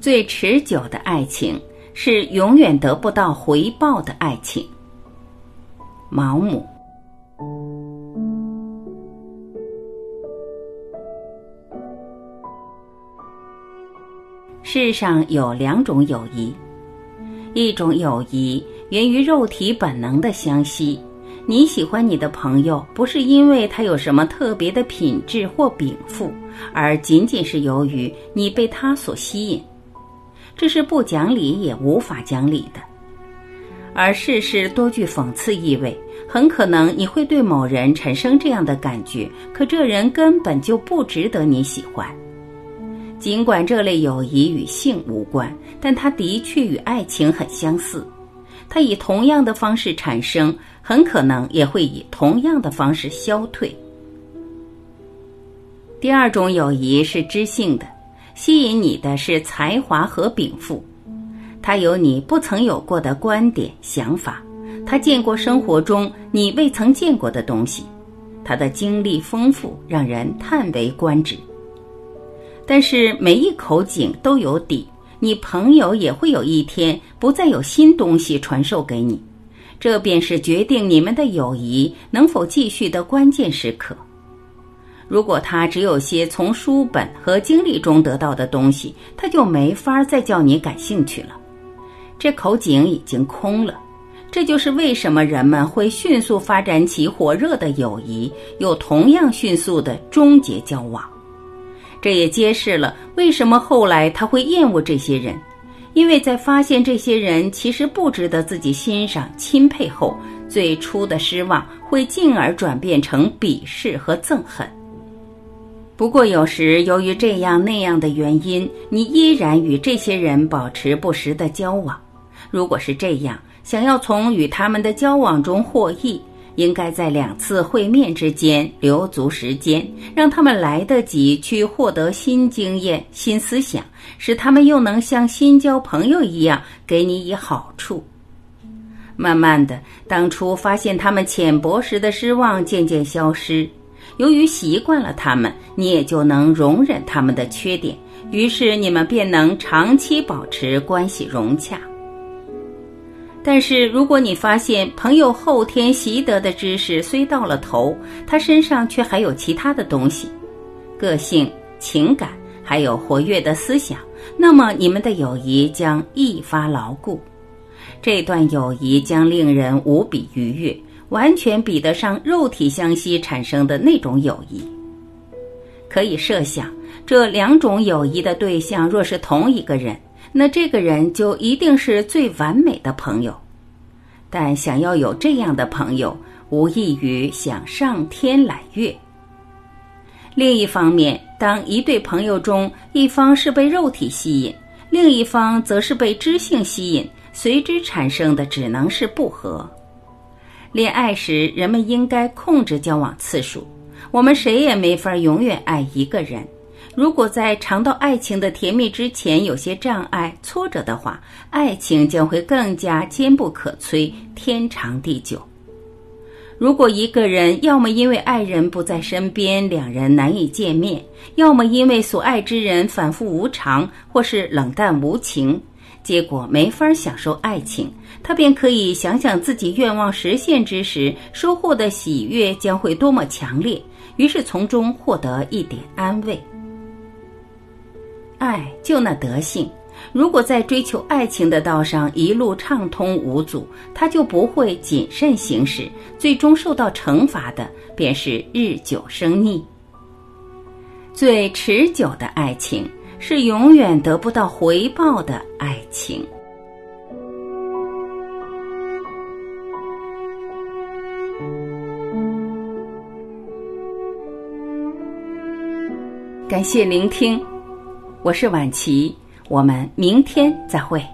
最持久的爱情是永远得不到回报的爱情。毛姆。世上有两种友谊，一种友谊源于肉体本能的相吸。你喜欢你的朋友，不是因为他有什么特别的品质或禀赋，而仅仅是由于你被他所吸引。这是不讲理也无法讲理的，而事事多具讽刺意味。很可能你会对某人产生这样的感觉，可这人根本就不值得你喜欢。尽管这类友谊与性无关，但它的确与爱情很相似。它以同样的方式产生，很可能也会以同样的方式消退。第二种友谊是知性的，吸引你的是才华和禀赋，他有你不曾有过的观点、想法，他见过生活中你未曾见过的东西，他的经历丰富，让人叹为观止。但是每一口井都有底。你朋友也会有一天不再有新东西传授给你，这便是决定你们的友谊能否继续的关键时刻。如果他只有些从书本和经历中得到的东西，他就没法再叫你感兴趣了。这口井已经空了。这就是为什么人们会迅速发展起火热的友谊，又同样迅速的终结交往。这也揭示了为什么后来他会厌恶这些人，因为在发现这些人其实不值得自己欣赏、钦佩后，最初的失望会进而转变成鄙视和憎恨。不过，有时由于这样那样的原因，你依然与这些人保持不时的交往。如果是这样，想要从与他们的交往中获益。应该在两次会面之间留足时间，让他们来得及去获得新经验、新思想，使他们又能像新交朋友一样给你以好处。慢慢的，当初发现他们浅薄时的失望渐渐消失，由于习惯了他们，你也就能容忍他们的缺点，于是你们便能长期保持关系融洽。但是，如果你发现朋友后天习得的知识虽到了头，他身上却还有其他的东西，个性、情感，还有活跃的思想，那么你们的友谊将一发牢固。这段友谊将令人无比愉悦，完全比得上肉体相吸产生的那种友谊。可以设想，这两种友谊的对象若是同一个人。那这个人就一定是最完美的朋友，但想要有这样的朋友，无异于想上天揽月。另一方面，当一对朋友中一方是被肉体吸引，另一方则是被知性吸引，随之产生的只能是不和。恋爱时，人们应该控制交往次数，我们谁也没法永远爱一个人。如果在尝到爱情的甜蜜之前有些障碍、挫折的话，爱情将会更加坚不可摧、天长地久。如果一个人要么因为爱人不在身边，两人难以见面；要么因为所爱之人反复无常，或是冷淡无情，结果没法享受爱情，他便可以想想自己愿望实现之时收获的喜悦将会多么强烈，于是从中获得一点安慰。爱就那德性，如果在追求爱情的道上一路畅通无阻，他就不会谨慎行事，最终受到惩罚的便是日久生腻。最持久的爱情是永远得不到回报的爱情。感谢聆听。我是晚琪，我们明天再会。